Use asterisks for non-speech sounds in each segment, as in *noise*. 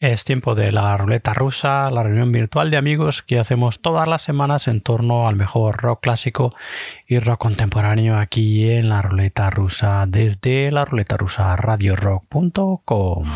Es tiempo de la ruleta rusa, la reunión virtual de amigos que hacemos todas las semanas en torno al mejor rock clásico y rock contemporáneo aquí en la ruleta rusa desde la ruleta rusa radiorock.com.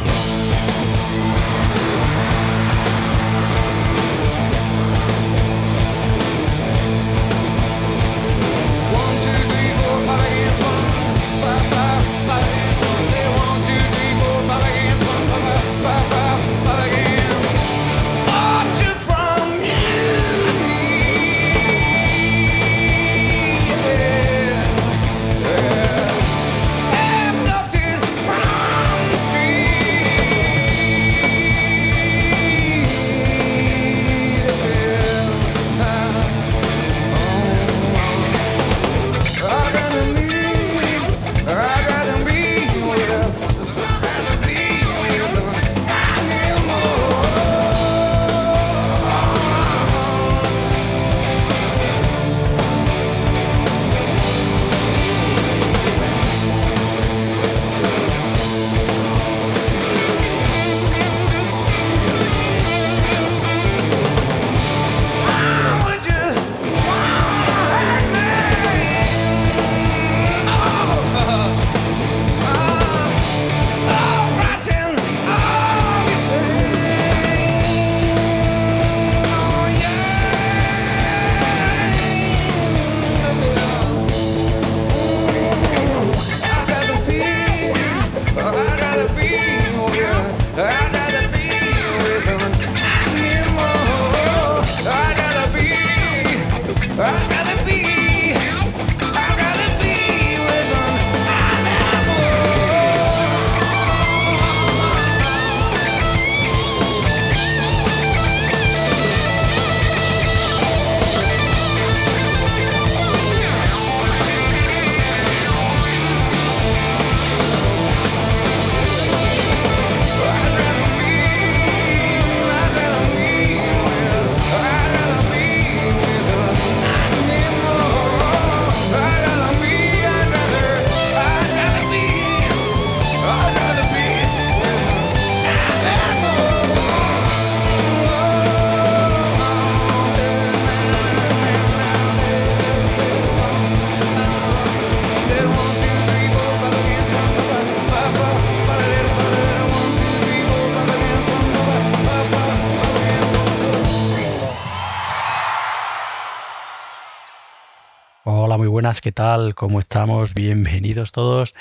¿qué tal? ¿Cómo estamos? Bienvenidos todos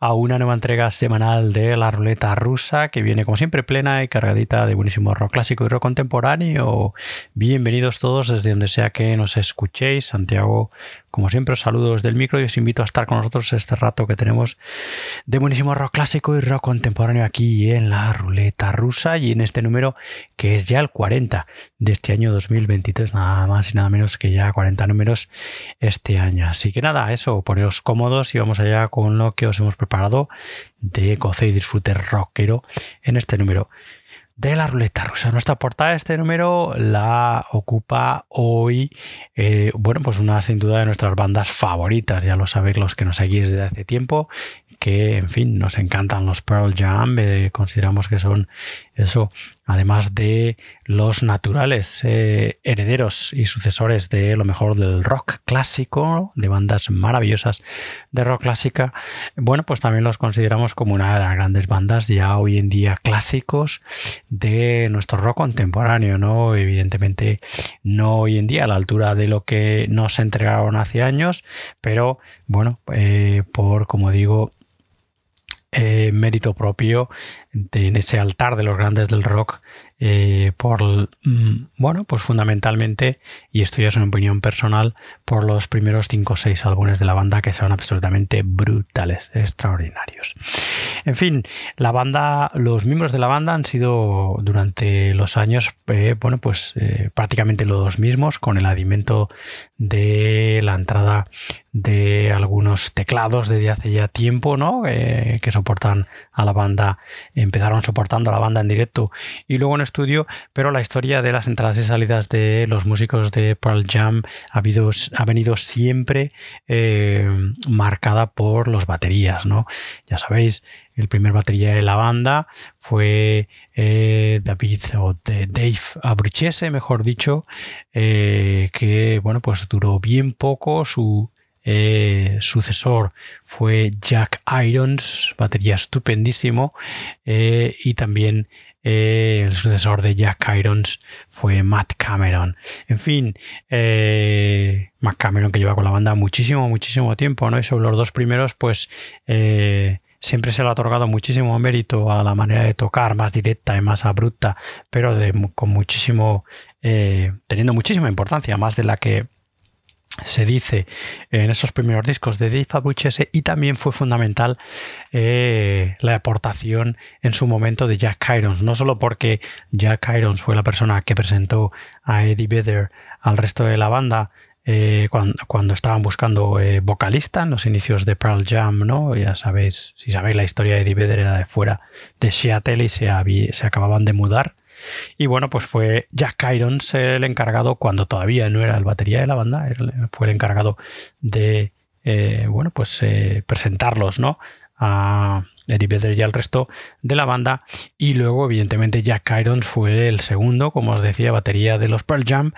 a una nueva entrega semanal de la ruleta rusa que viene como siempre plena y cargadita de buenísimo rock clásico y rock contemporáneo. Bienvenidos todos desde donde sea que nos escuchéis. Santiago como siempre, os saludo desde micro y os invito a estar con nosotros este rato que tenemos de buenísimo rock clásico y rock contemporáneo aquí en la ruleta rusa y en este número que es ya el 40 de este año 2023, nada más y nada menos que ya 40 números este año. Así que nada, eso, poneros cómodos y vamos allá con lo que os hemos preparado de goce y disfrute rockero en este número de la ruleta rusa. Nuestra portada de este número la ocupa hoy, eh, bueno, pues una sin duda de nuestras bandas favoritas, ya lo sabéis los que nos seguís desde hace tiempo, que en fin, nos encantan los Pearl Jam, eh, consideramos que son eso además de los naturales eh, herederos y sucesores de lo mejor del rock clásico, de bandas maravillosas de rock clásica, bueno, pues también los consideramos como una de las grandes bandas ya hoy en día clásicos de nuestro rock contemporáneo, ¿no? Evidentemente no hoy en día a la altura de lo que nos entregaron hace años, pero bueno, eh, por como digo, eh, mérito propio en ese altar de los grandes del rock eh, por, mm, bueno, pues fundamentalmente, y esto ya es una opinión personal, por los primeros 5 o 6 álbumes de la banda que son absolutamente brutales, extraordinarios. En fin, la banda, los miembros de la banda han sido durante los años, eh, bueno, pues prácticamente los mismos, con el alimento de la entrada de algunos teclados desde hace ya tiempo, ¿no? que soportan a la banda empezaron soportando la banda en directo y luego en estudio, pero la historia de las entradas y salidas de los músicos de Pearl Jam ha, ha venido siempre eh, marcada por los baterías, ¿no? Ya sabéis, el primer batería de la banda fue eh, David o Dave Abruchese, mejor dicho, eh, que bueno, pues duró bien poco su eh, sucesor fue Jack Irons, batería estupendísimo, y también el sucesor de Jack Irons fue Matt Cameron. En fin, Matt Cameron que lleva con la banda muchísimo, muchísimo tiempo, ¿no? Y sobre los dos primeros, pues siempre se le ha otorgado muchísimo mérito a la manera de tocar, más directa y más abrupta, pero con muchísimo, teniendo muchísima importancia, más de la que se dice en esos primeros discos de Dave Fabuchese y también fue fundamental eh, la aportación en su momento de Jack Irons, no solo porque Jack Irons fue la persona que presentó a Eddie Vedder al resto de la banda eh, cuando, estaban buscando eh, vocalista en los inicios de Pearl Jam, ¿no? Ya sabéis, si sabéis la historia de Eddie Vedder era de fuera de Seattle y se, se acababan de mudar y bueno, pues fue Jack Irons el encargado, cuando todavía no era el batería de la banda, fue el encargado de, eh, bueno, pues presentarlos, ¿no? A Eddie Vedder y al resto de la banda. Y luego, evidentemente, Jack Irons fue el segundo, como os decía, batería de los Pearl Jam.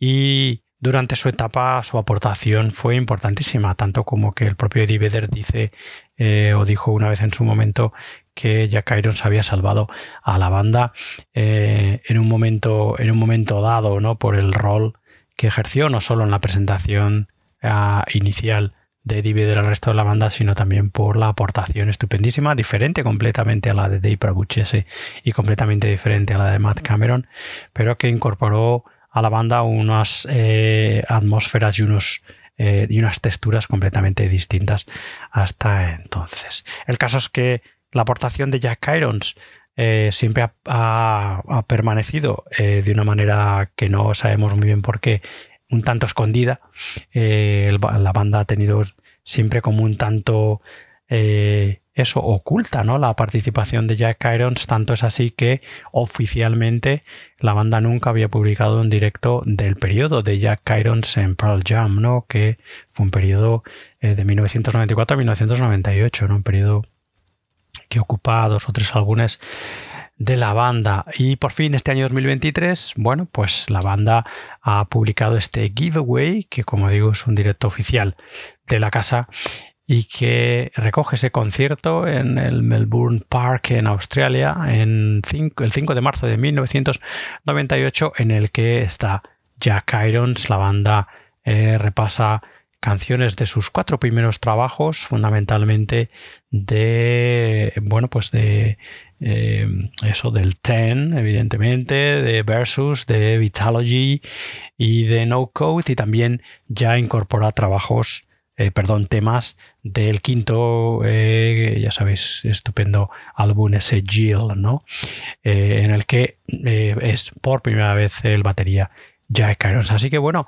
Y durante su etapa su aportación fue importantísima, tanto como que el propio Eddie Vedder dice eh, o dijo una vez en su momento que Jack Irons había salvado a la banda eh, en, un momento, en un momento dado, ¿no? Por el rol que ejerció, no solo en la presentación ah, inicial de Eddie Vedder al resto de la banda, sino también por la aportación estupendísima, diferente completamente a la de Dave Prabuchese y completamente diferente a la de Matt Cameron, pero que incorporó a la banda unas eh, atmósferas y unos eh, y unas texturas completamente distintas hasta entonces. El caso es que la aportación de Jack Irons eh, siempre ha, permanecido de una manera que no sabemos muy bien por qué, un tanto escondida. la banda ha tenido siempre como un tanto eso oculta ¿no? la participación de Jack Irons, tanto es así que oficialmente la banda nunca había publicado un directo del periodo de Jack Irons en Pearl Jam, ¿no? que fue un periodo eh, de 1994 a 1998, ¿no? un periodo que ocupa dos o tres álbumes de la banda. Y por fin este año 2023, bueno, pues la banda ha publicado este giveaway, que como digo es un directo oficial de la casa y que recoge ese concierto en el Melbourne Park en Australia el 5 de marzo de 1998 en el que está Jack Irons, la banda eh, repasa canciones de sus cuatro primeros trabajos, fundamentalmente de, bueno, pues de eh, eso del Ten, evidentemente, de Versus, de Vitalogy y de No Code, y también ya incorpora trabajos eh, perdón, temas del quinto, eh, ya sabéis, estupendo álbum ese Jill, ¿no? Eh, en el que es por primera vez el batería Jack Irons. Así que bueno,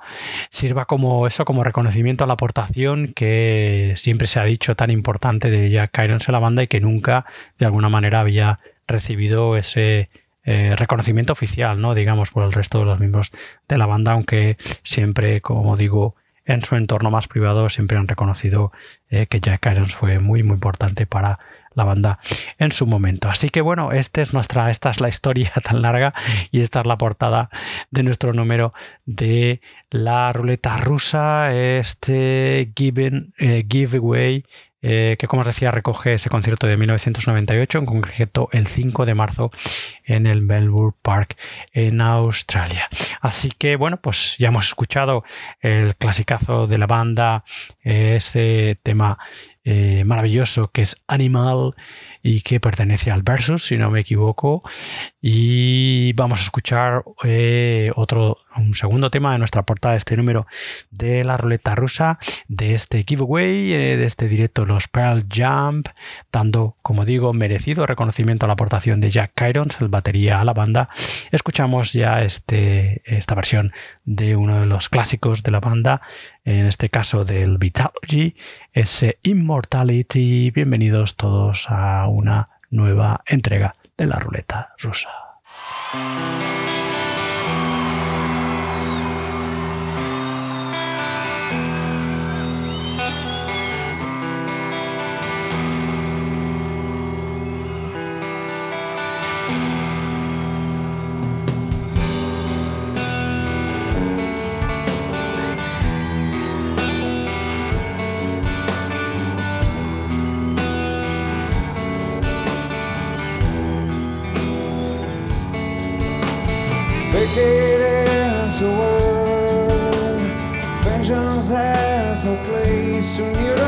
sirva como eso, como reconocimiento a la aportación que siempre se ha dicho tan importante de Jack Irons en la banda y que nunca de alguna manera había recibido ese reconocimiento oficial, ¿no? Digamos, por el resto de los miembros de la banda, aunque siempre, como digo, en su entorno más privado siempre han reconocido eh, que Jack Irons fue muy muy importante para la banda en su momento. Así que bueno, este es nuestra, esta es la historia *laughs* tan larga y esta es la portada de nuestro número de la ruleta rusa, este eh, giveaway eh, que como os decía recoge ese concierto de 1998, en concreto el 5 de marzo en el Melbourne Park en Australia. Así que bueno, pues ya hemos escuchado el clasicazo de la banda, ese tema eh, maravilloso que es Animal y que pertenece al Versus, si no me equivoco. Y vamos a escuchar eh, otro, un segundo tema de nuestra portada este número de la ruleta rusa, de este giveaway, eh, de este directo Los Pearl Jump, dando, como digo, merecido reconocimiento a la aportación de Jack Kyrons, el batería a la banda. Escuchamos ya este, esta versión de uno de los clásicos de la banda, en este caso del Vitalogy, es Immortality. Bienvenidos todos a una nueva entrega de la ruleta rusa. wicked is world, vengeance has no place to near.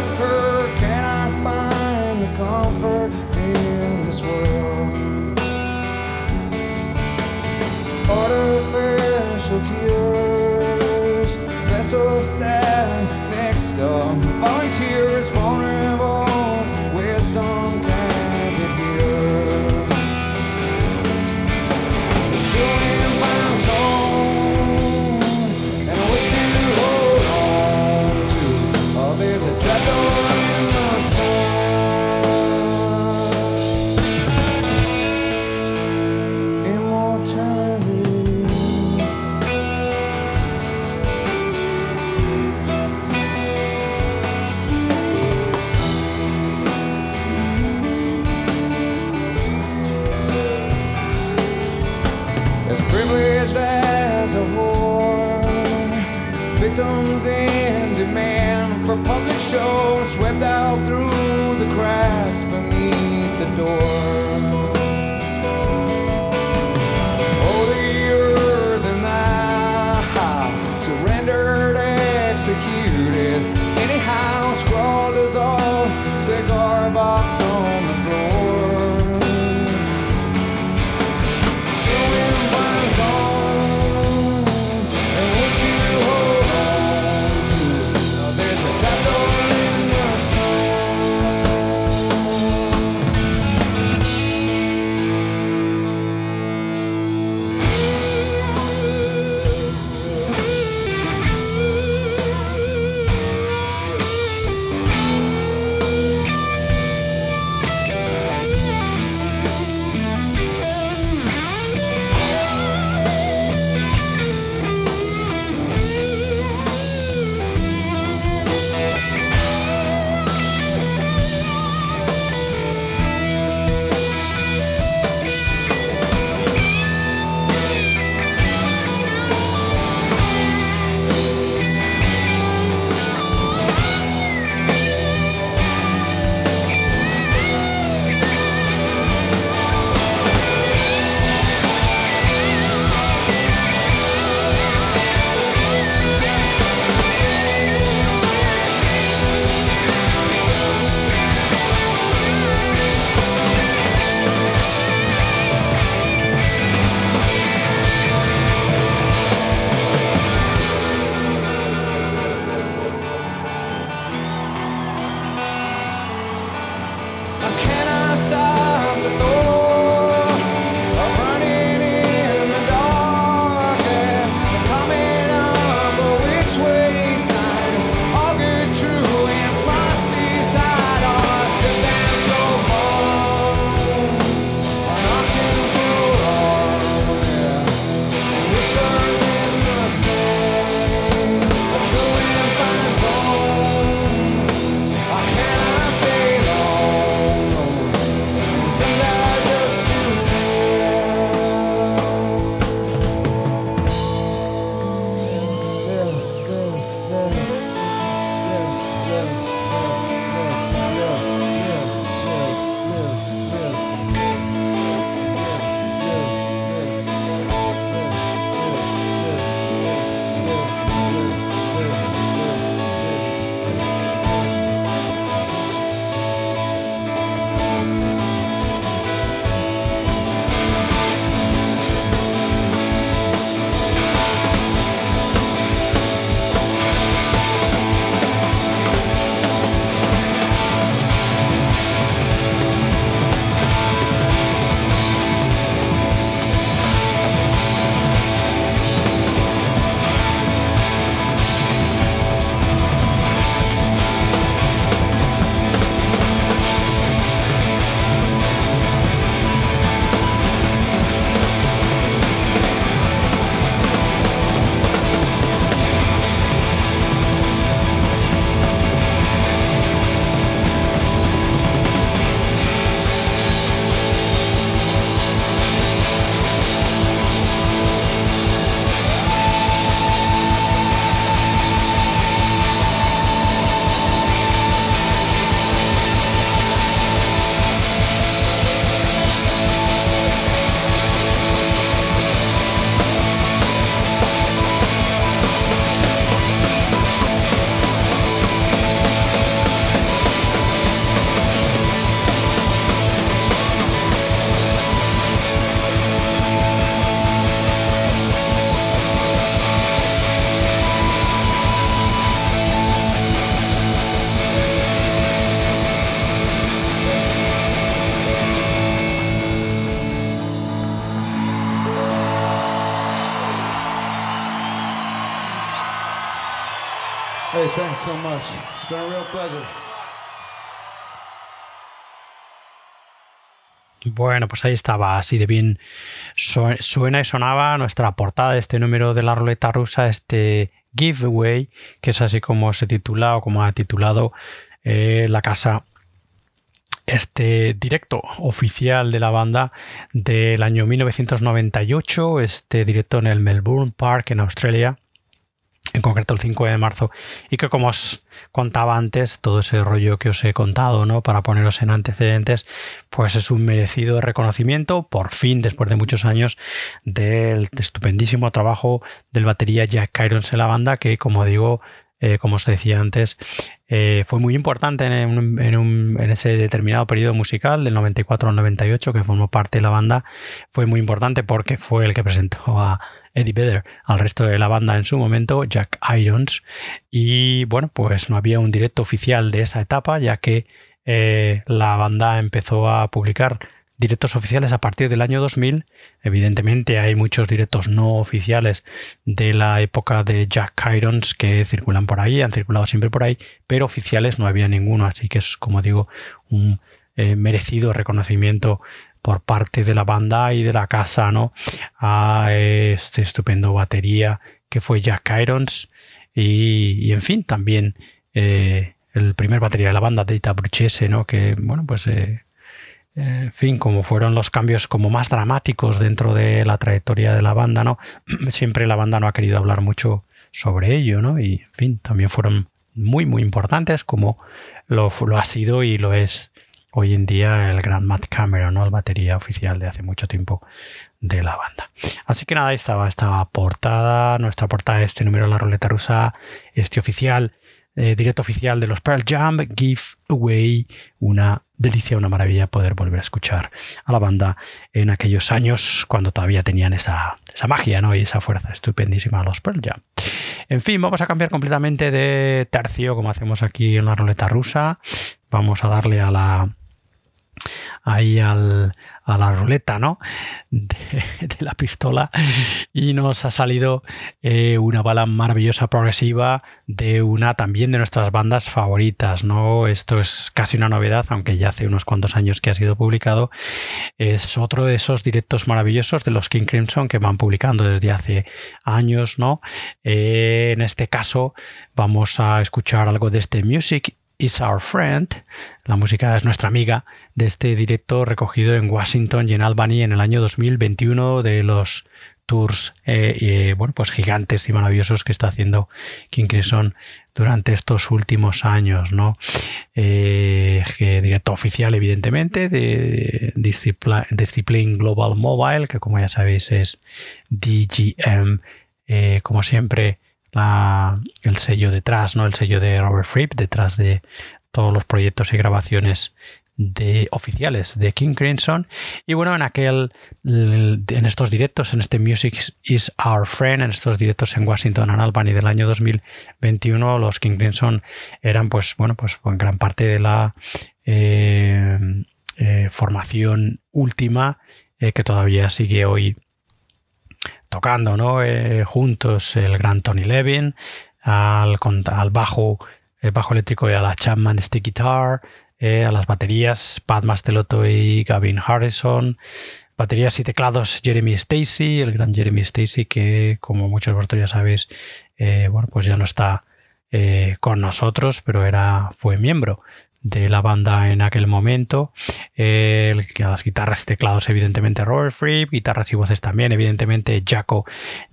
Bueno, pues ahí estaba, así de bien. Suena y sonaba nuestra portada de este número de la ruleta rusa, este giveaway, que es así como se titula o como ha titulado eh, la casa. Este directo oficial de la banda del año 1998, este directo en el Melbourne Park en Australia, en concreto el 5 de marzo, y que como os contaba antes, todo ese rollo que os he contado, ¿no? Para poneros en antecedentes, pues es un merecido reconocimiento, por fin, después de muchos años, del estupendísimo trabajo del batería Jack Irons en la banda, que como digo, eh, como os decía antes, eh, fue muy importante en, ese determinado periodo musical, del 94 al 98, que formó parte de la banda. Fue muy importante porque fue el que presentó a Eddie Vedder al resto de la banda en su momento, Jack Irons. Y bueno, pues no había un directo oficial de esa etapa, ya que eh, la banda empezó a publicar directos oficiales a partir del año 2000. Evidentemente hay muchos directos no oficiales de la época de Jack Irons que circulan por ahí, han circulado siempre por ahí, pero oficiales no había ninguno, así que es como digo un eh, merecido reconocimiento por parte de la banda y de la casa, ¿no? A este estupendo batería que fue Jack Irons y, en fin, también eh, el primer batería de la banda, Data Bruchese, ¿no? Que, bueno, pues eh, en fin, como fueron los cambios como más dramáticos dentro de la trayectoria de la banda, ¿no? *clears throat* Siempre la banda no ha querido hablar mucho sobre ello, ¿no? Y, en fin, también fueron muy, muy importantes como lo ha sido y lo es hoy en día el gran Matt Cameron, ¿no? El batería oficial de hace mucho tiempo de la banda. Así que nada, ahí estaba esta portada, nuestra portada este número de la ruleta rusa, este oficial eh, directo oficial de los Pearl Jam, Give Away, una delicia, una maravilla poder volver a escuchar a la banda en aquellos años cuando todavía tenían esa, esa magia ¿no? y esa fuerza estupendísima los Pearl Jam. En fin, vamos a cambiar completamente de tercio como hacemos aquí en la ruleta rusa. Vamos a darle a la ahí al, a la ruleta ¿no? De, *laughs* la pistola y nos ha salido eh, una bala maravillosa progresiva de una también de nuestras bandas favoritas. ¿no? Esto es casi una novedad, aunque ya hace unos cuantos años que ha sido publicado. Es otro de esos directos maravillosos de los King Crimson que van publicando desde hace años. ¿no? Eh, en este caso vamos a escuchar algo de este Music is Our Friend, la música es nuestra amiga, de este directo recogido en Washington y en Albany en el año 2021 de los tours eh, bueno, pues gigantes y maravillosos que está haciendo King Crimson durante estos últimos años, ¿no? Eh, directo oficial, evidentemente, de Discipline, Global Mobile, que como ya sabéis es DGM, eh, como siempre, el sello detrás, ¿no? El sello de Robert Fripp detrás de todos los proyectos y grabaciones de oficiales de King Crimson y bueno en aquel en estos directos en este Music is Our Friend en estos directos en Washington and Albany del año 2021 los King Crimson eran pues bueno pues en gran parte de la eh, eh, formación última eh, que todavía sigue hoy tocando ¿no? Eh, juntos el gran Tony Levin, al, al bajo, bajo eléctrico y a la Chapman Stick Guitar, eh, a las baterías Pat Mastelotto y Gavin Harrison, baterías y teclados Jeremy Stacy, el gran Jeremy Stacy que como muchos de vosotros ya sabéis, eh, bueno, pues ya no está con nosotros, pero era, fue miembro de la banda en aquel momento. El, las guitarras y teclados, evidentemente, Robert Fripp, guitarras y voces también, evidentemente, Jaco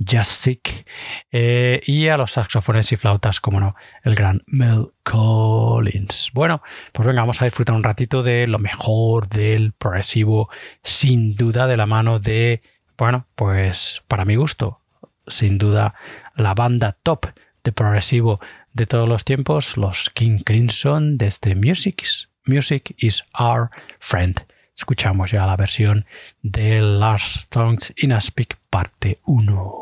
Jasik, eh, y a los saxofones y flautas, como no, el gran Mel Collins. Bueno, pues venga, vamos a disfrutar un ratito de lo mejor del progresivo, sin duda, de la mano de, bueno, pues para mi gusto, sin duda, la banda top de progresivo de todos los tiempos, los King Crimson desde Music, Music is Our Friend. Escuchamos ya la versión de Last Songs in a Speak parte 1.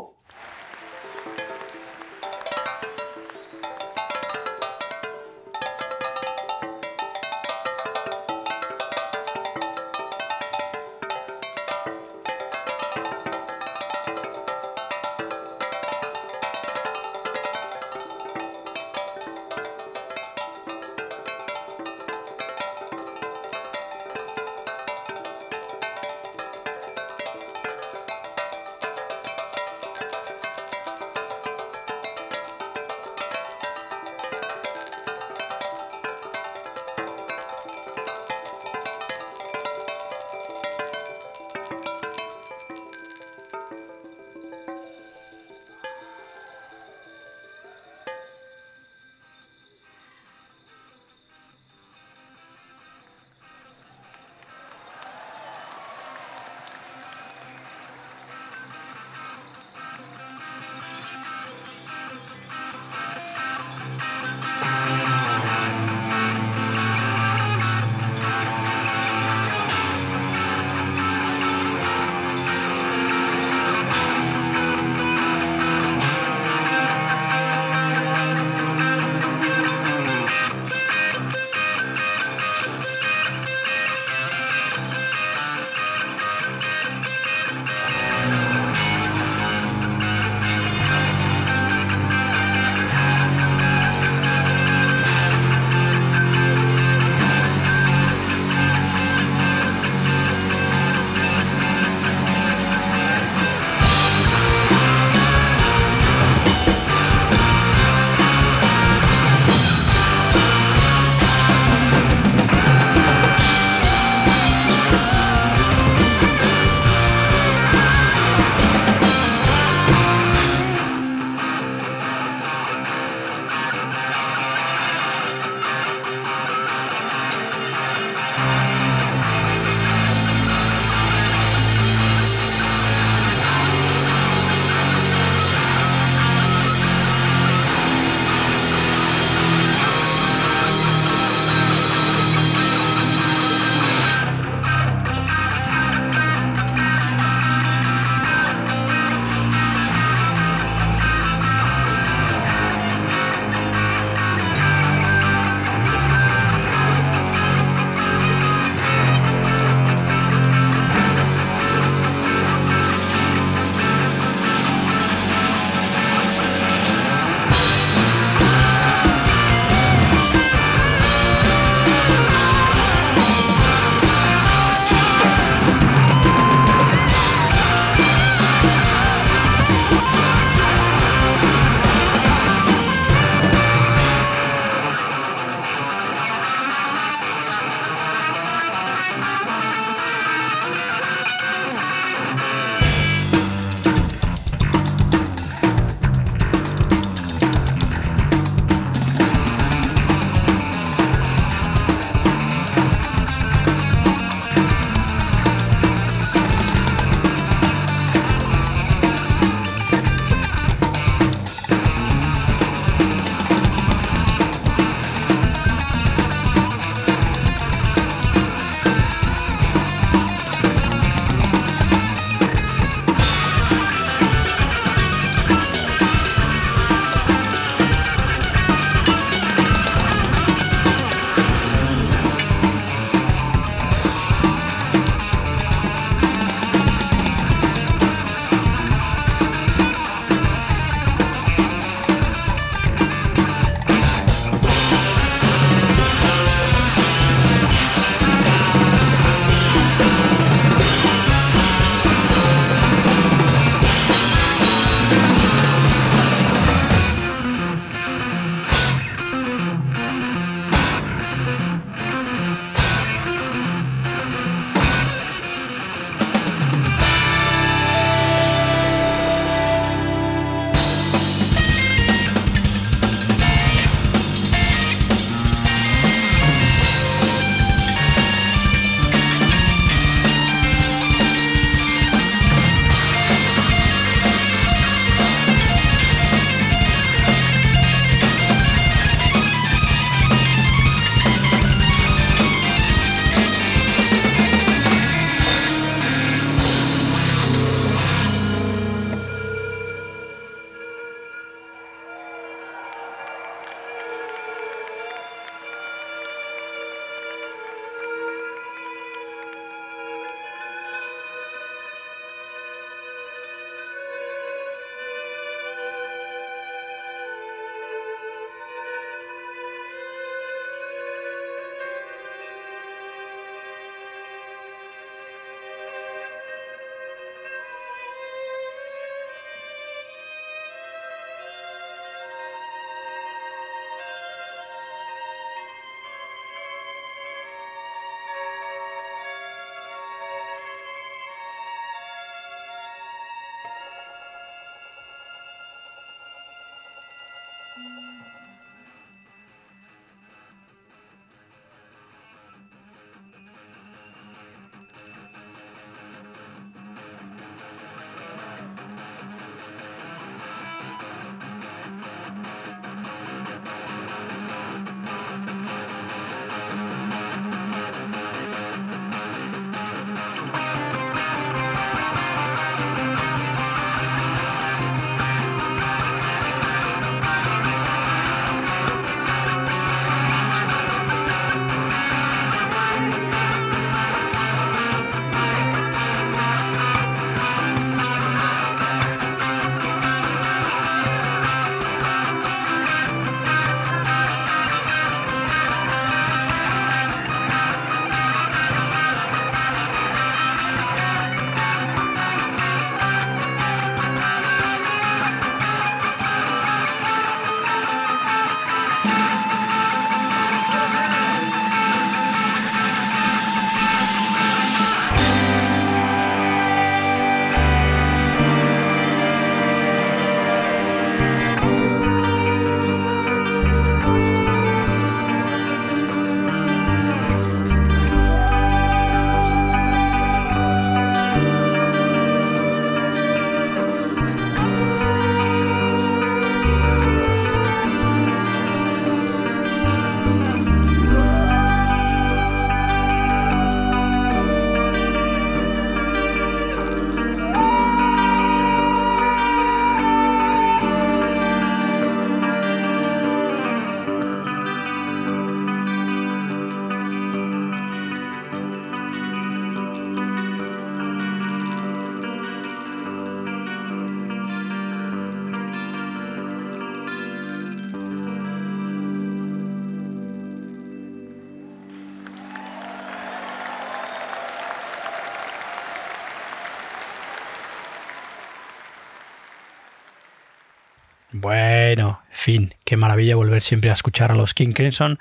Fin, qué maravilla volver siempre a escuchar a los King Crimson.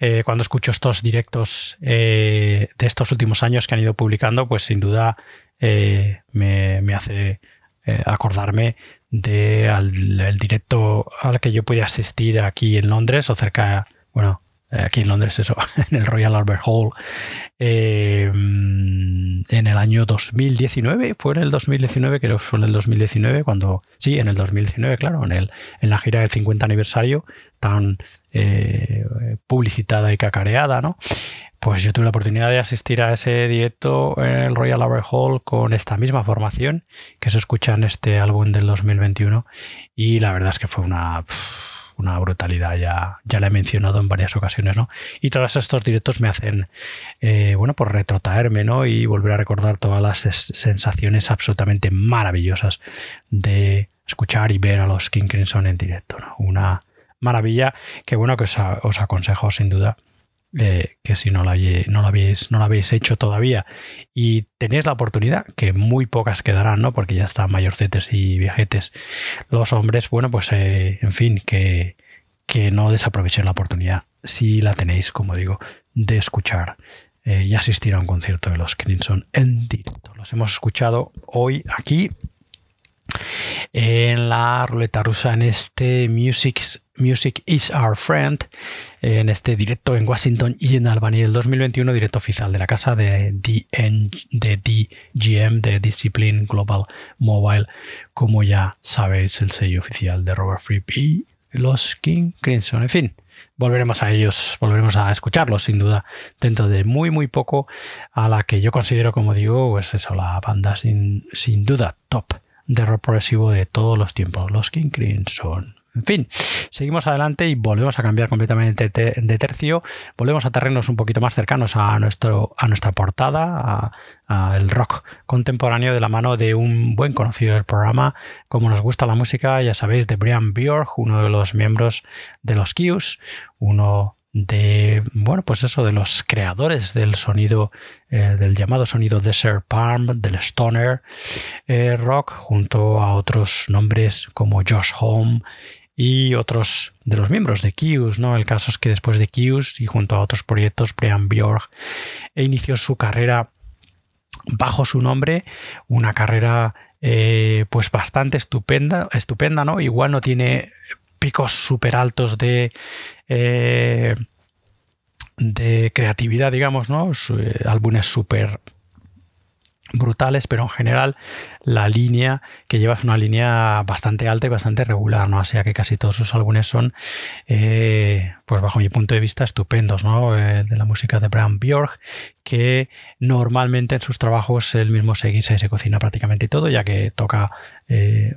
Eh, cuando escucho estos directos eh, de estos últimos años que han ido publicando, pues sin duda eh, me, hace acordarme del directo al que yo pude asistir aquí en Londres o cerca, bueno, eh, aquí en Londres, eso, *laughs* en el Royal Albert Hall, eh, en el año 2019, fue en el 2019, creo que fue en el 2019, cuando, sí, en el 2019, claro, en, el, en la gira del 50 aniversario, tan eh, publicitada y cacareada, ¿no? Pues yo tuve la oportunidad de asistir a ese directo en el Royal Albert Hall con esta misma formación que se escucha en este álbum del 2021 y la verdad es que fue una una brutalidad, ya, ya la he mencionado en varias ocasiones, ¿no? Y todos estos directos me hacen, eh, bueno, pues retrotraerme, ¿no? Y volver a recordar todas las sensaciones absolutamente maravillosas de escuchar y ver a los King Crimson en directo, ¿no? Una maravilla que, bueno, que os, aconsejo sin duda eh, que si no la, no, habéis, no la habéis hecho todavía y tenéis la oportunidad, que muy pocas quedarán, ¿no? Porque ya están mayorcetes y viejetes los hombres, bueno, pues eh, en fin, que, que no desaprovechen la oportunidad, si la tenéis, como digo, de escuchar eh, y asistir a un concierto de los Crimson en directo. Los hemos escuchado hoy aquí en la ruleta rusa en este Music, Music is Our Friend, en este directo en Washington y en Albany del 2021, directo oficial de la casa de, de DGM, de Discipline Global Mobile, como ya sabéis, el sello oficial de Robert Fripp y los King Crimson. En fin, volveremos a ellos, volveremos a escucharlos sin duda dentro de muy muy poco a la que yo considero como digo pues eso la banda sin, sin duda top de rock progresivo de todos los tiempos, los King Crimson. En fin, seguimos adelante y volvemos a cambiar completamente de tercio. Volvemos a terrenos un poquito más cercanos a, nuestro, a nuestra portada, al rock contemporáneo de la mano de un buen conocido del programa. Como nos gusta la música, ya sabéis, de Brian Björk, uno de los miembros de los Qs, uno de, bueno, pues eso, de los creadores del sonido, eh, del llamado sonido Desert Palm, del Stoner eh, Rock, junto a otros nombres como Josh Home y otros de los miembros de Q's, ¿no? El caso es que después de Q's y junto a otros proyectos, Brian Bjork inició su carrera bajo su nombre, una carrera eh, pues bastante estupenda, estupenda, ¿no? Igual no tiene picos súper altos de, eh, de creatividad, digamos, ¿no? Eh, álbumes súper brutales, pero en general la línea que lleva es una línea bastante alta y bastante regular, ¿no? Así que casi todos sus álbumes son, eh, pues bajo mi punto de vista, estupendos, ¿no? de la música de Brian Bjork, que normalmente en sus trabajos él mismo se guisa y se cocina prácticamente todo, ya que toca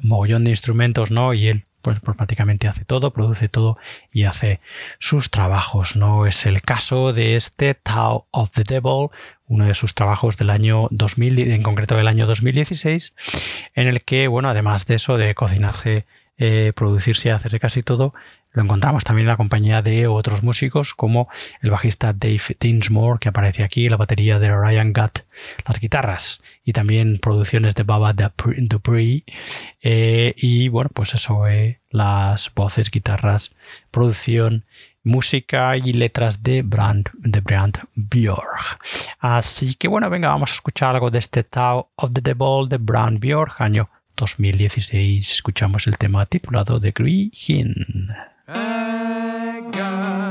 mogollón de instrumentos, ¿no? Y él pues, pues, prácticamente hace todo, produce todo y hace sus trabajos. No es el caso de este Tao of the Devil, uno de sus trabajos del año 2000, en concreto del año 2016, en el que, bueno, además de eso, de cocinarse, eh, producirse hacerse casi todo, lo encontramos también en la compañía de otros músicos como el bajista Dave Dinsmore, que aparece aquí, la batería de Ryan Gutt, las guitarras y también producciones de Baba Dupree. Eh, y bueno, pues eso, eh, las voces, guitarras, producción, música y letras de Brand, de Brand Björk. Así que bueno, venga, vamos a escuchar algo de este Tao of the Devil de Brand Björk, año 2016. Escuchamos el tema titulado The Green I got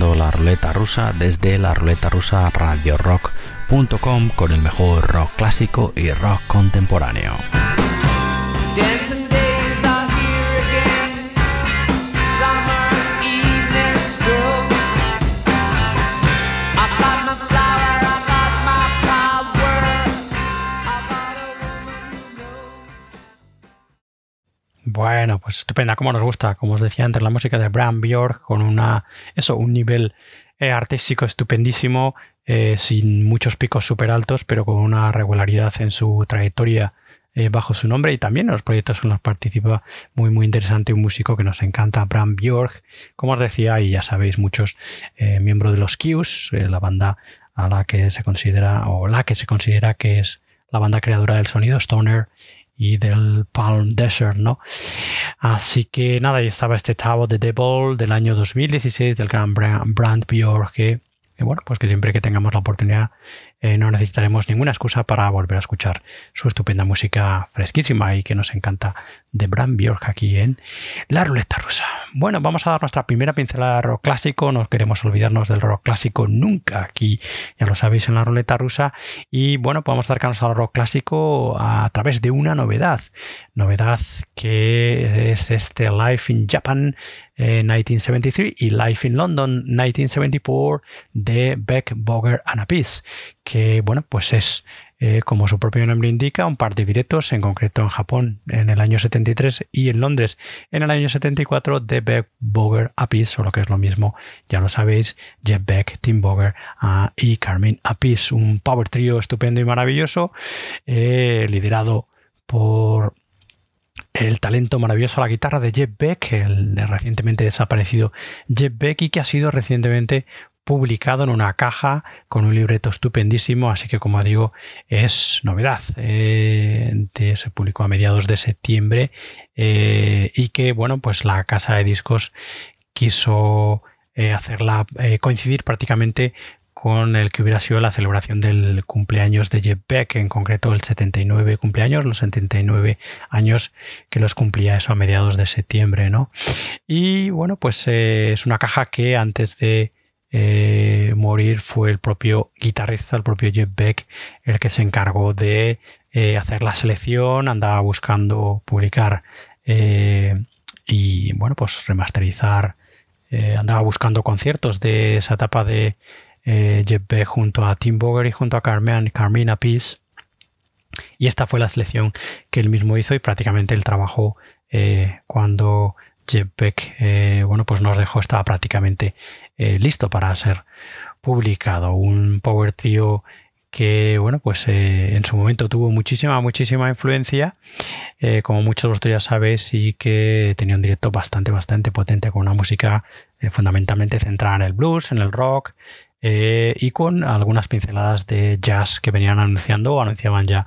la ruleta rusa desde la ruleta rusa radio rock.com con el mejor rock clásico y rock contemporáneo. Bueno, pues estupenda, como nos gusta, como os decía antes, la música de Bram Bjork con una, eso, un nivel eh, artístico estupendísimo, eh, sin muchos picos súper altos, pero con una regularidad en su trayectoria eh, bajo su nombre. Y también en los proyectos en los participa muy muy interesante un músico que nos encanta, Bram Bjork, como os decía, y ya sabéis, muchos miembros de los Qs, la banda a la que se considera, o la que se considera que es la banda creadora del sonido Stoner y del Palm Desert, ¿no? Así que nada, ahí estaba este Tower de Devil del año 2016 del gran Brand Björk que, que, bueno, pues que siempre que tengamos la oportunidad eh, no necesitaremos ninguna excusa para volver a escuchar su estupenda música fresquísima y que nos encanta de Bram Bjork aquí en La Ruleta Rusa. Bueno, vamos a dar nuestra primera pincelada de rock clásico. No queremos olvidarnos del rock clásico nunca aquí, ya lo sabéis, en La Ruleta Rusa. Y bueno, podemos acercarnos al rock clásico a través de una novedad. Novedad que es este Life in Japan 1973 eh, y Life in London 1974 de Beck, Boger and Apis que bueno, pues es, eh, como su propio nombre indica, un par de directos, en concreto en Japón en el año 73 y en Londres en el año 74 de Beck, Boger, Apis, o lo que es lo mismo, ya lo sabéis, Jeff Beck, Tim Boger ah, y Carmen Apis, un power trio estupendo y maravilloso, eh, liderado por el talento maravilloso a la guitarra de Jeff Beck, el recientemente desaparecido Jeff Beck y que ha sido recientemente publicado en una caja con un libreto estupendísimo, así que como digo, es novedad. Eh, se publicó a mediados de septiembre eh, y que, bueno, pues la casa de discos quiso eh, hacerla coincidir prácticamente con el que hubiera sido la celebración del cumpleaños de Jeff Beck, en concreto el 79 cumpleaños, los 79 años que los cumplía eso a mediados de septiembre, ¿no? Y bueno, pues es una caja que antes de eh, morir fue el propio guitarrista, el propio Jeff Beck, el que se encargó de eh, hacer la selección, andaba buscando publicar eh, y bueno, pues remasterizar, andaba buscando conciertos de esa etapa de Jeff Beck junto a Tim Boger y junto a Carmen, Carmina Peace. Y esta fue la selección que él mismo hizo y prácticamente el trabajo cuando Jeff Beck bueno, pues nos dejó, estaba prácticamente eh, listo para ser publicado. Un Power Trio que, bueno, pues eh, en su momento tuvo muchísima, muchísima influencia, eh, como muchos de vosotros ya sabéis, y que tenía un directo bastante, bastante potente con una música fundamentalmente centrada en el blues, en el rock, y con algunas pinceladas de jazz que venían anunciando o anunciaban ya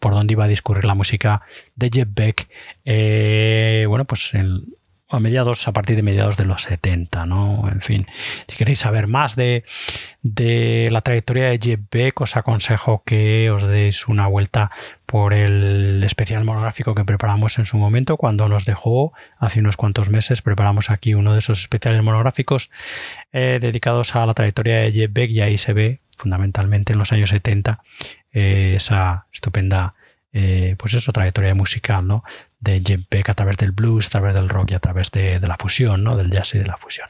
por dónde iba a discurrir la música de Jeff Beck. bueno, pues en, a mediados, a partir de mediados de los 70, ¿no? En fin, si queréis saber más de, de la trayectoria de Jeff Beck, os aconsejo que os deis una vuelta por el especial monográfico que preparamos en su momento, cuando nos dejó hace unos cuantos meses, preparamos aquí uno de esos especiales monográficos eh, dedicados a la trayectoria de Jeff y ahí se ve fundamentalmente en los años 70 eh, esa estupenda eh, pues eso, trayectoria musical, ¿no? De Jeff Beck a través del blues, a través del rock y a través de, la fusión, ¿no? Del jazz y de la fusión.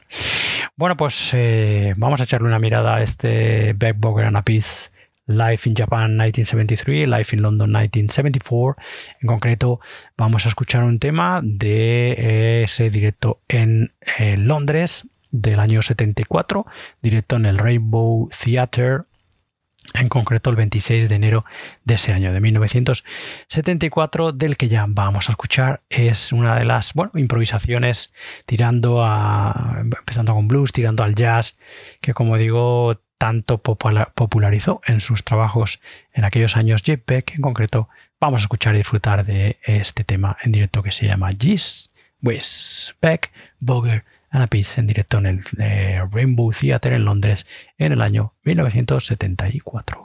Bueno, pues eh, vamos a echarle una mirada a este Beck Boger and a Peace Life in Japan 1973, Life in London 1974. En concreto, vamos a escuchar un tema de ese directo en Londres del año 74, directo en el Rainbow Theatre en concreto el 26 de enero de ese año, de 1974, del que ya vamos a escuchar. Es una de las bueno, improvisaciones tirando a, empezando con blues, tirando al jazz, que como digo, tanto popularizó en sus trabajos en aquellos años Jeff Beck. En concreto, vamos a escuchar y disfrutar de este tema en directo que se llama Gis With Beck Boger Anna en directo en el eh, Rainbow Theatre en Londres en el año 1974.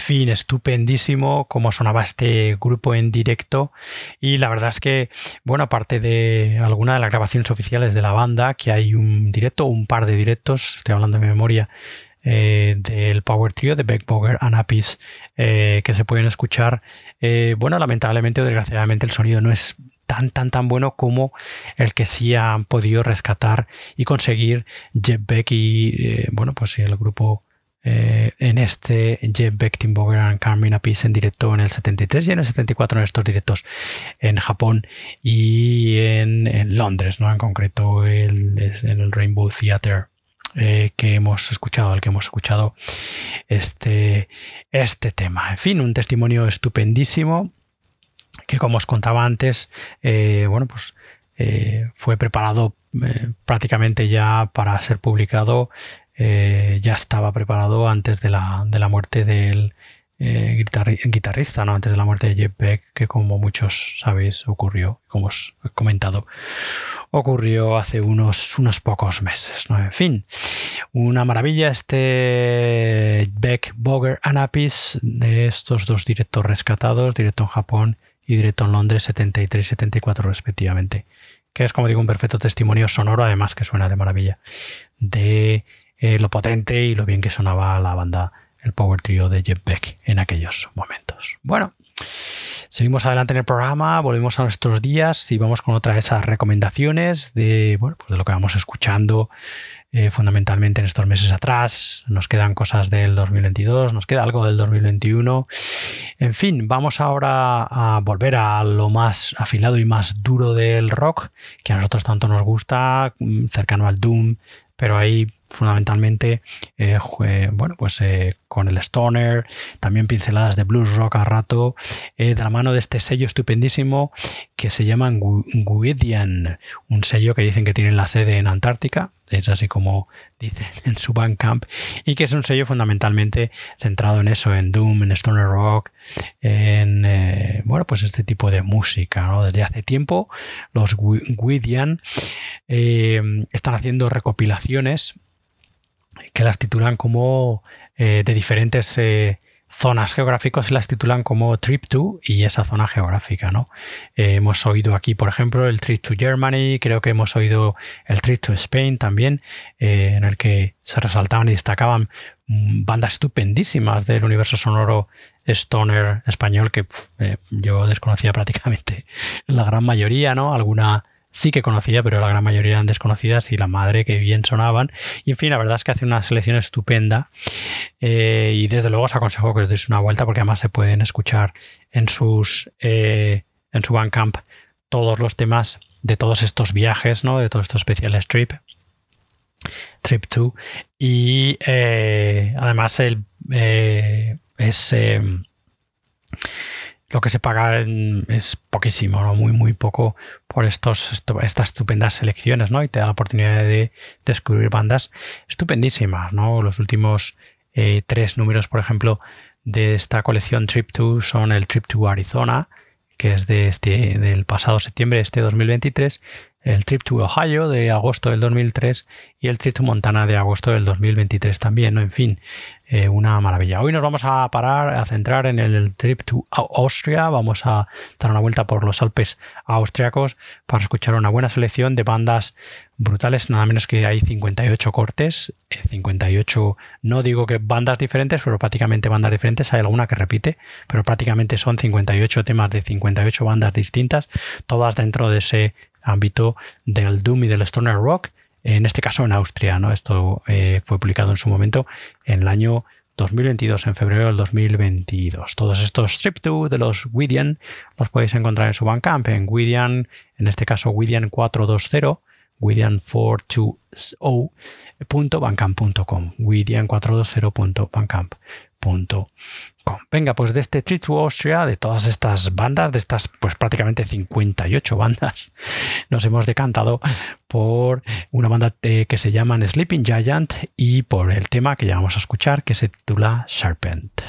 Fin, estupendísimo cómo sonaba este grupo en directo. Y la verdad es que, bueno, aparte de alguna de las grabaciones oficiales de la banda, que hay un directo, un par de directos, estoy hablando de memoria, eh, del Power Trio de Beck Boger and Apis eh, que se pueden escuchar. Eh, bueno, lamentablemente o desgraciadamente el sonido no es tan tan tan bueno como el que sí han podido rescatar y conseguir Jeff Beck y bueno pues el grupo en este Jeff Beck, Boger y Carmine Apis en directo en el 73 y en el 74 en estos directos en Japón y en, Londres, ¿no? En concreto en el Rainbow Theatre eh, que hemos escuchado, al que hemos escuchado este, este tema. En fin, un testimonio estupendísimo que como os contaba antes, eh, bueno, pues eh, fue preparado prácticamente ya para ser publicado, ya estaba preparado antes de la, de la muerte del guitarrista, ¿no? antes de la muerte de Jeff Beck, que como muchos sabéis ocurrió, como os he comentado, ocurrió hace unos, unos pocos meses. ¿no? En fin, una maravilla este Beck, Boger, Anapis de estos dos directos rescatados, directo en Japón y directo en Londres 73 y 74 respectivamente, que es como digo un perfecto testimonio sonoro, además que suena de maravilla, de eh, lo potente y lo bien que sonaba la banda, el Power Trio de Jeff Beck en aquellos momentos. Bueno, Seguimos adelante en el programa, volvemos a nuestros días y vamos con otra de esas recomendaciones de, pues de lo que vamos escuchando eh, fundamentalmente en estos meses atrás. Nos quedan cosas del 2022, nos queda algo del 2021. En fin, vamos ahora a volver a lo más afilado y más duro del rock, que a nosotros tanto nos gusta, mm, cercano al Doom, pero ahí fundamentalmente eh, bueno pues eh, con el stoner también pinceladas de blues rock a rato eh, de la mano de este sello estupendísimo que se llama Guidian un sello que dicen que tienen la sede en Antártica es así como dicen *laughs* en su Bandcamp y que es un sello fundamentalmente centrado en eso en doom en stoner rock en bueno pues este tipo de música ¿no? desde hace tiempo los Guidian están haciendo recopilaciones que las titulan como eh, de diferentes eh, zonas geográficas las titulan como Trip to y esa zona geográfica, ¿no? Eh, hemos oído aquí, por ejemplo, el Trip to Germany, creo que hemos oído el Trip to Spain también, en el que se resaltaban y destacaban mm, bandas estupendísimas del universo sonoro stoner español que yo desconocía prácticamente *laughs* la gran mayoría, ¿no? Alguna sí que conocía, pero la gran mayoría eran desconocidas y la madre que bien sonaban. Y en fin, la verdad es que hace una selección estupenda eh, y desde luego os aconsejo que os deis una vuelta porque además se pueden escuchar en sus eh, en su Bandcamp todos los temas de todos estos viajes, ¿no? De todos estos especiales trip. Trip 2 y eh, además el, es lo que se paga es poquísimo, ¿no? muy, muy poco por estos, estas estupendas selecciones, ¿no? Y te da la oportunidad de descubrir bandas estupendísimas, ¿no? Los últimos eh, tres números, por ejemplo, de esta colección Trip 2 son el Trip to Arizona, que es de este, del pasado septiembre de este 2023, el Trip to Ohio de agosto del 2003 y el Trip to Montana de agosto del 2023 también, ¿no? En fin, eh, una maravilla. Hoy nos vamos a parar, a centrar en el trip to Austria. Vamos a dar una vuelta por los Alpes austriacos para escuchar una buena selección de bandas brutales. Nada menos que hay 58 cortes, 58, eh, no digo que bandas diferentes, pero prácticamente bandas diferentes. Hay alguna que repite, pero prácticamente son 58 temas de 58 bandas distintas, todas dentro de ese ámbito del Doom y del Stoner Rock en este caso en Austria. ¿no? Esto eh, fue publicado en su momento en el año 2022, en febrero del 2022. Todos estos strip 2 de los Widian los podéis encontrar en su Bandcamp, en Widian, en este caso Widian 420, widian420.bandcamp.com, widian420.bandcamp.com. Venga, pues de este Trip to Austria, de todas estas bandas, de estas pues prácticamente 58 bandas, *laughs* nos hemos decantado por una banda que se llama Sleeping Giant y por el tema que ya vamos a escuchar que se titula Serpent.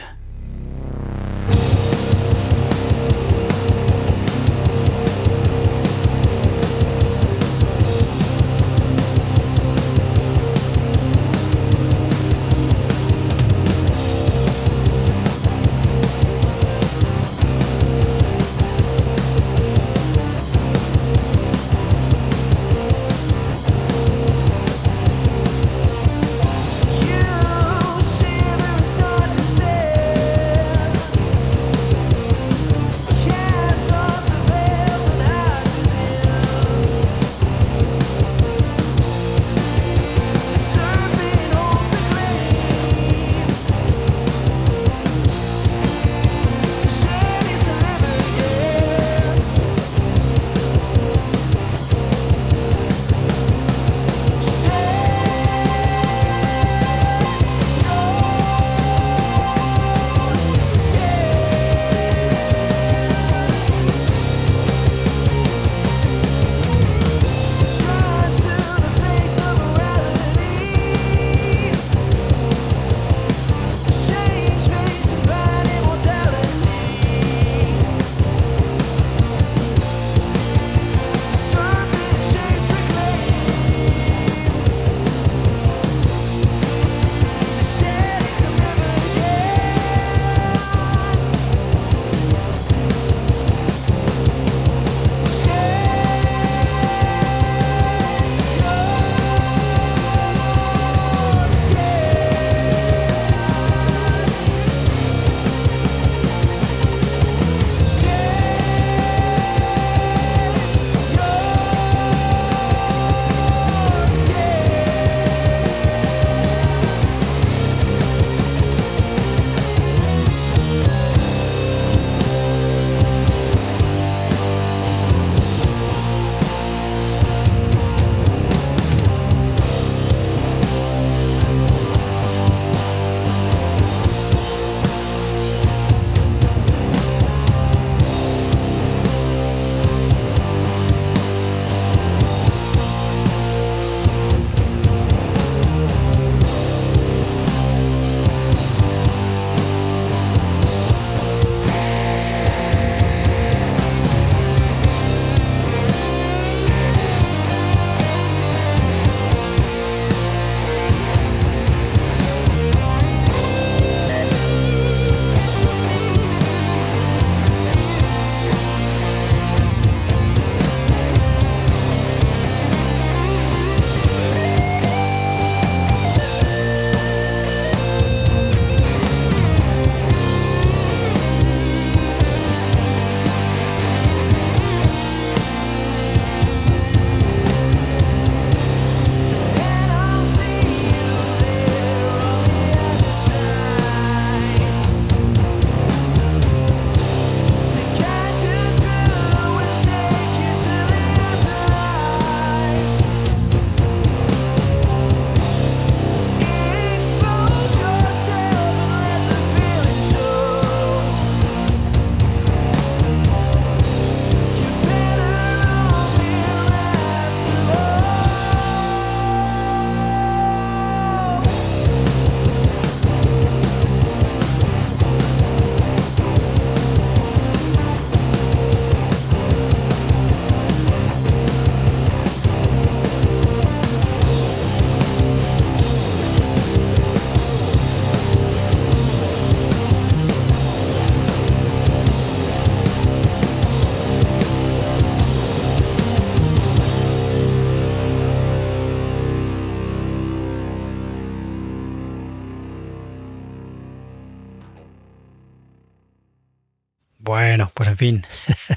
En fin,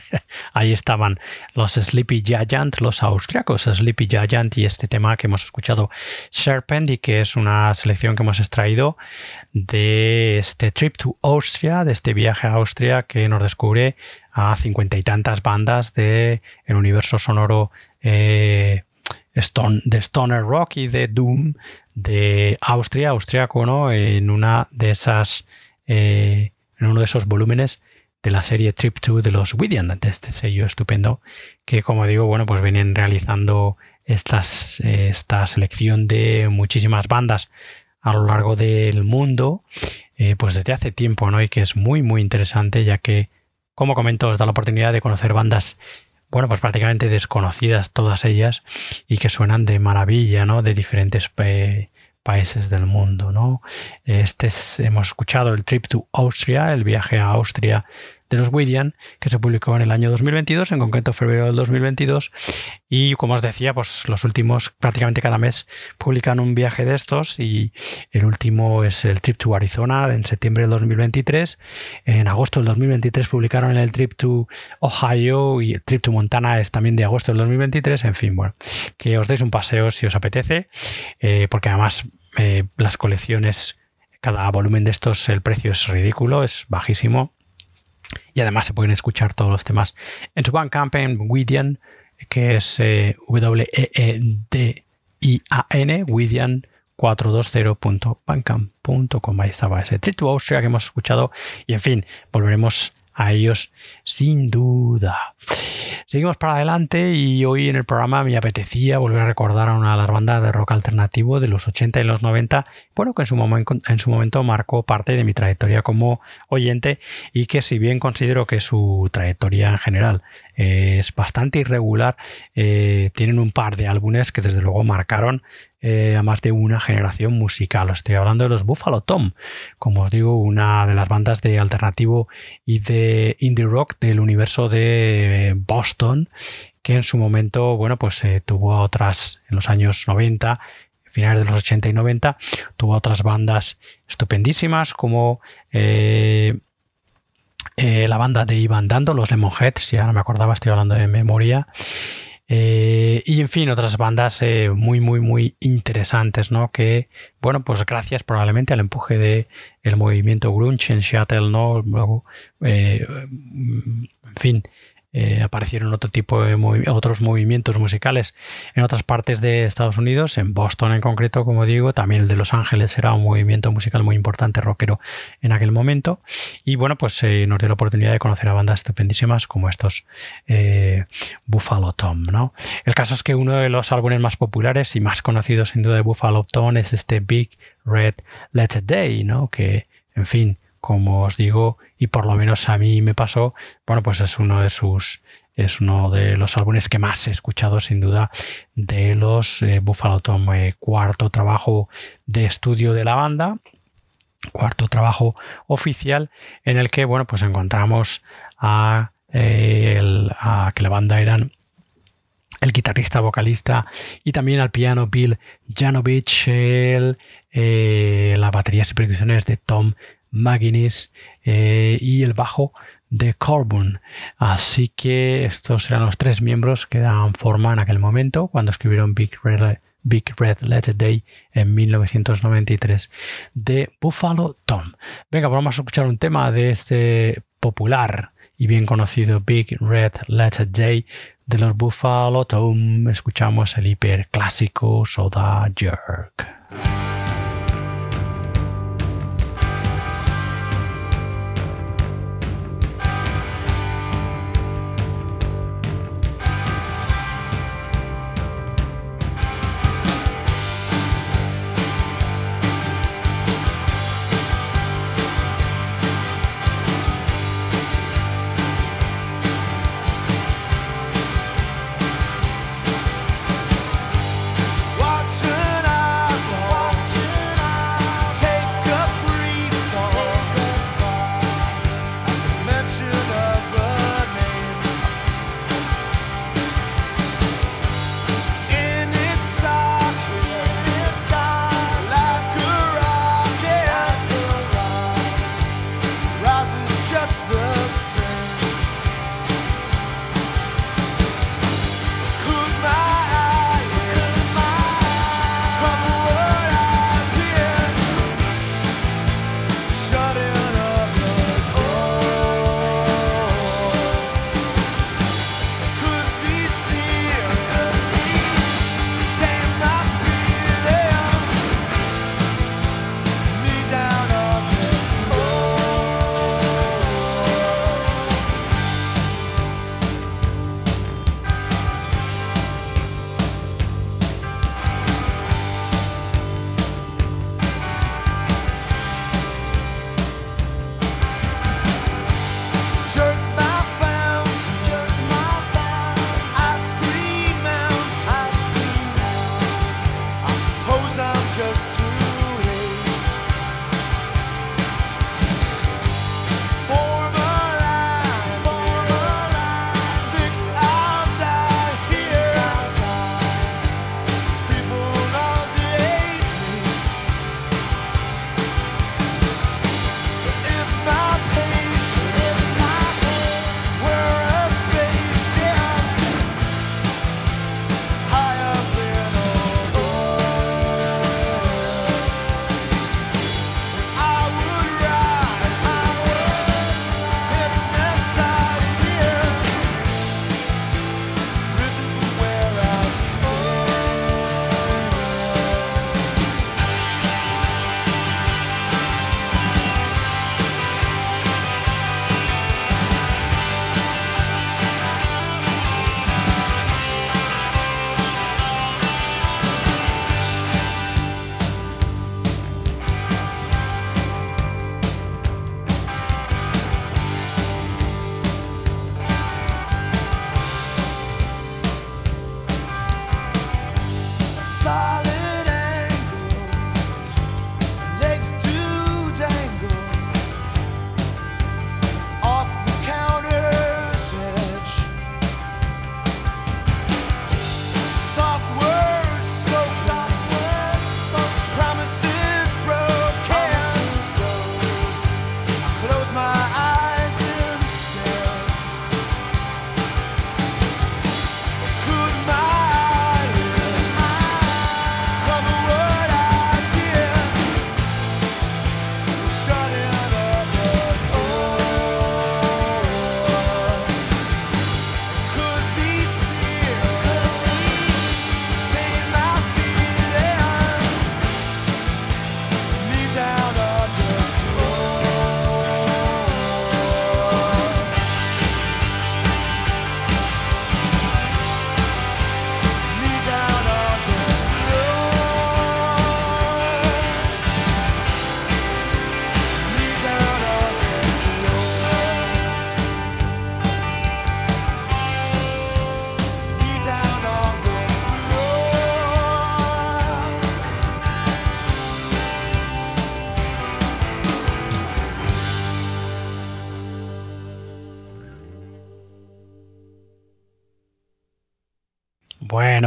*laughs* ahí estaban los Sleepy Giant, los austriacos Sleepy Giant y este tema que hemos escuchado, Serpent, que es una selección que hemos extraído de este trip to Austria, de este viaje a Austria que nos descubre a cincuenta y tantas bandas del el universo sonoro eh, de Stoner Rock y de Doom de Austria, austriaco, ¿no? En una de esas, eh, en uno de esos volúmenes de la serie Trip 2 de los Widian, de este sello estupendo, que como digo, bueno, pues vienen realizando estas, esta selección de muchísimas bandas a lo largo del mundo, eh, pues desde hace tiempo, ¿no? Y que es muy, muy interesante, ya que, como comento, os da la oportunidad de conocer bandas, bueno, pues prácticamente desconocidas todas ellas y que suenan de maravilla, ¿no? De diferentes eh, países del mundo, ¿no? Este hemos escuchado el Trip to Austria, el viaje a Austria de los Widian, que se publicó en el año 2022, en concreto febrero del 2022. Y como os decía, pues los últimos prácticamente cada mes publican un viaje de estos y el último es el Trip to Arizona en septiembre del 2023. En agosto del 2023 publicaron el Trip to Ohio y el Trip to Montana es también de agosto del 2023. En fin, bueno, que os deis un paseo si os apetece, eh, porque además eh, las colecciones cada volumen de estos el precio es ridículo, es bajísimo y además se pueden escuchar todos los temas en su Bandcamp en Widian, que es eh, W-E-E-D-I-A-N, Widian 420.bandcamp.com. Ahí estaba ese Trip to Austria que hemos escuchado. Y en fin, volveremos a ellos sin duda. Seguimos para adelante y hoy en el programa me apetecía volver a recordar a una de las bandas de rock alternativo de los 80 y los 90, bueno, que en su, momento, en su momento marcó parte de mi trayectoria como oyente y que si bien considero que su trayectoria en general es bastante irregular, eh, tienen un par de álbumes que desde luego marcaron eh, a más de una generación musical. Estoy hablando de los Buffalo Tom, como os digo, una de las bandas de alternativo y de indie rock del universo de Boston, que en su momento, bueno, pues eh, tuvo otras en los años 90 finales de los 80 y 90, tuvo otras bandas estupendísimas como eh, la banda de Ivan Dando, los Lemonheads, ya no me acordaba, estoy hablando de memoria, eh, y en fin, otras bandas eh, muy, muy, muy interesantes, ¿no? Que, bueno, pues gracias probablemente al empuje de el movimiento grunge en Seattle, ¿no? Eh, en fin, eh, aparecieron otro tipo de otros movimientos musicales en otras partes de Estados Unidos, en Boston en concreto, como digo, también el de Los Ángeles era un movimiento musical muy importante, rockero en aquel momento. Y bueno, pues eh, nos dio la oportunidad de conocer a bandas estupendísimas como estos eh, Buffalo Tom. ¿no? El caso es que uno de los álbumes más populares y más conocidos sin duda de Buffalo Tom es este Big Red Letter Day, ¿no? que en fin, como os digo, y por lo menos a mí me pasó, bueno, pues es uno de sus es uno de los álbumes que más he escuchado sin duda de los eh, Buffalo Tom, eh, cuarto trabajo de estudio de la banda, cuarto trabajo oficial en el que bueno pues encontramos a, eh, a que la banda eran el guitarrista, vocalista y también al piano Bill Janovich, el, la batería y percusiones de Tom McGuinness eh, y el bajo de Corbin. Así que estos eran los tres miembros que daban forma en aquel momento cuando escribieron Big Red, Big Red Letter Day en 1993 de Buffalo Tom. Venga, pues vamos a escuchar un tema de este popular y bien conocido Big Red Letter Day de los Buffalo Tom. Escuchamos el hiper clásico Soda Jerk.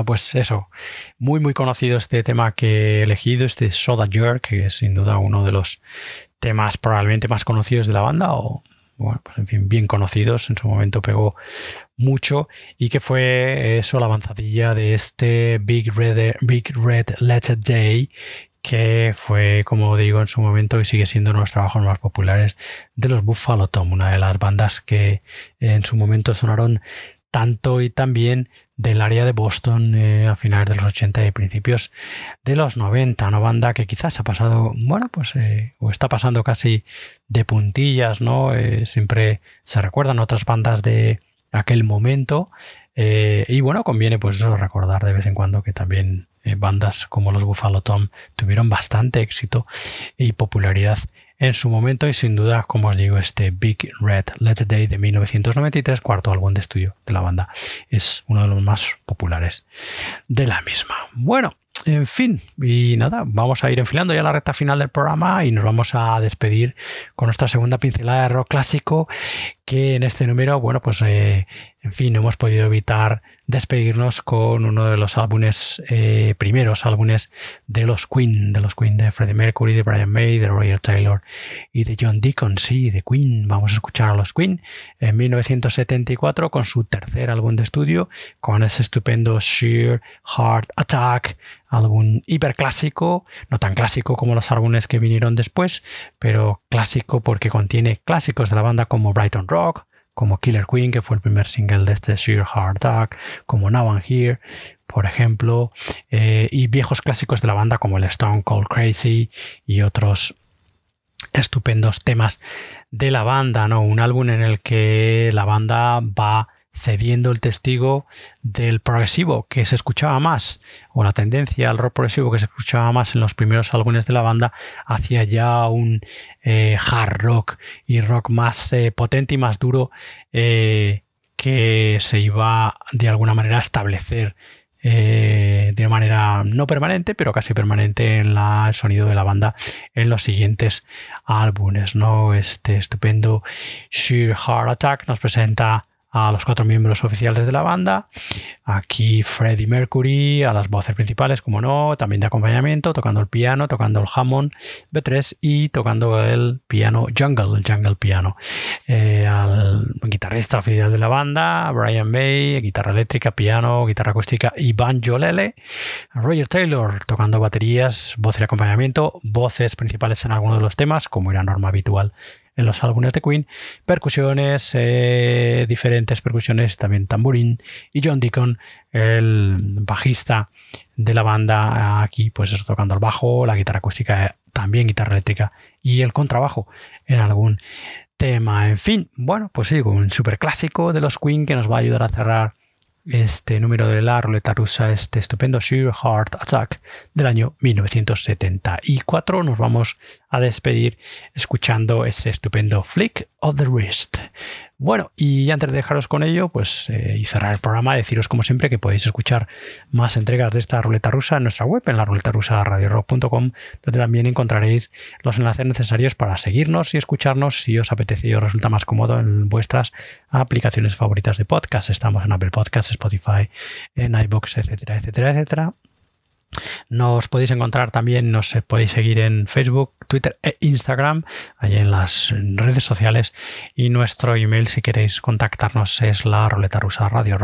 Pues eso, muy muy conocido este tema que he elegido, este Soda Jerk, que es sin duda uno de los temas probablemente más conocidos de la banda o bueno, pues en fin, bien conocidos, en su momento pegó mucho y que fue eso, la avanzadilla de este Big Red, Big Red Letter Day que fue, como digo, en su momento y sigue siendo uno de los trabajos más populares de los Buffalo Tom, una de las bandas que en su momento sonaron tanto y también del área de Boston eh, a finales de los 80 y principios de los 90, una banda que quizás ha pasado, bueno, pues eh, o está pasando casi de puntillas, ¿no? Eh, siempre se recuerdan otras bandas de aquel momento y bueno, conviene pues recordar de vez en cuando que también bandas como los Buffalo Tom tuvieron bastante éxito y popularidad en su momento y sin duda, como os digo, este Big Red Let's Day de 1993, cuarto álbum de estudio de la banda, es uno de los más populares de la misma. Bueno, en fin, y nada, vamos a ir enfilando ya la recta final del programa y nos vamos a despedir con nuestra segunda pincelada de rock clásico, que en este número, bueno, pues eh, en fin, no hemos podido evitar despedirnos con uno de los álbumes, eh, primeros álbumes de los Queen, de los Queen de Freddie Mercury, de Brian May, de Roger Taylor y de John Deacon, sí, de Queen. Vamos a escuchar a los Queen en 1974 con su tercer álbum de estudio, con ese estupendo Sheer Heart Attack, álbum hiperclásico, no tan clásico como los álbumes que vinieron después, pero clásico porque contiene clásicos de la banda como Brighton Rock, como Killer Queen, que fue el primer single de este Sheer Heart Attack, como Now I'm Here, por ejemplo, eh, y viejos clásicos de la banda como el Stone Cold Crazy y otros estupendos temas de la banda, ¿no? Un álbum en el que la banda va cediendo el testigo del progresivo que se escuchaba más, o la tendencia al rock progresivo que se escuchaba más en los primeros álbumes de la banda, hacia ya un eh, hard rock y rock más eh, potente y más duro eh, que se iba de alguna manera a establecer eh, de manera no permanente, pero casi permanente en el sonido de la banda en los siguientes álbumes. ¿no? Este estupendo Sheer Heart Attack nos presenta a los cuatro miembros oficiales de la banda. Aquí Freddie Mercury a las voces principales, como no, también de acompañamiento, tocando el piano, tocando el Hammond B3 y tocando el piano Jungle, el Jungle Piano. Eh, al guitarrista oficial de la banda, Brian May, guitarra eléctrica, piano, guitarra acústica y banjo lele. Roger Taylor tocando baterías, voces de acompañamiento, voces principales en algunos de los temas, como era norma habitual en los álbumes de Queen, percusiones, eh, diferentes percusiones, también tamborín, y John Deacon, el bajista de la banda, aquí pues eso, tocando el bajo, la guitarra acústica, también guitarra eléctrica y el contrabajo en algún tema. En fin, bueno, pues digo, un super clásico de los Queen que nos va a ayudar a cerrar este número de la ruleta rusa, este estupendo Sheer Heart Attack del año 1974. Nos vamos a despedir escuchando este estupendo Flick of the Wrist. Bueno, y antes de dejaros con ello, pues eh, y cerrar el programa, deciros como siempre que podéis escuchar más entregas de esta ruleta rusa en nuestra web, en la ruleta rusa radiorock.com, donde también encontraréis los enlaces necesarios para seguirnos y escucharnos si os apetece y os resulta más cómodo en vuestras aplicaciones favoritas de podcast. Estamos en Apple Podcasts, Spotify, en iBox, etcétera, etcétera, etcétera. Nos podéis encontrar también, nos podéis seguir en Facebook, Twitter e Instagram, ahí en las redes sociales. Y nuestro email, si queréis contactarnos, es la roleta rusa radio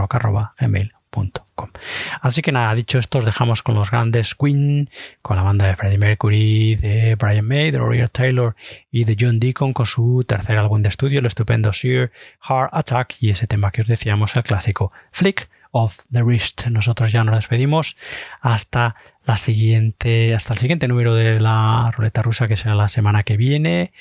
Así que nada, dicho esto, os dejamos con los grandes Queen, con la banda de Freddie Mercury, de Brian May, de Roger Taylor y de John Deacon con su tercer álbum de estudio, el estupendo Sheer Heart Attack y ese tema que os decíamos, el clásico Flick of the Wrist. Nosotros ya nos despedimos hasta la siguiente, hasta el siguiente número de la ruleta rusa que será la semana que viene.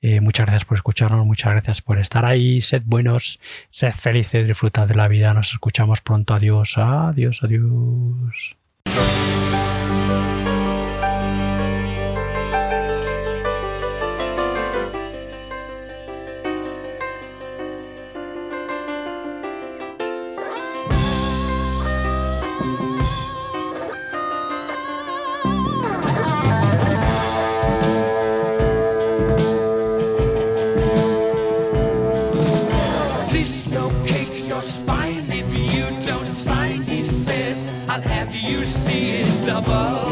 Eh, muchas gracias por escucharnos, muchas gracias por estar ahí. Sed buenos, sed felices, disfrutad de la vida. Nos escuchamos pronto. Adiós, adiós, adiós. above.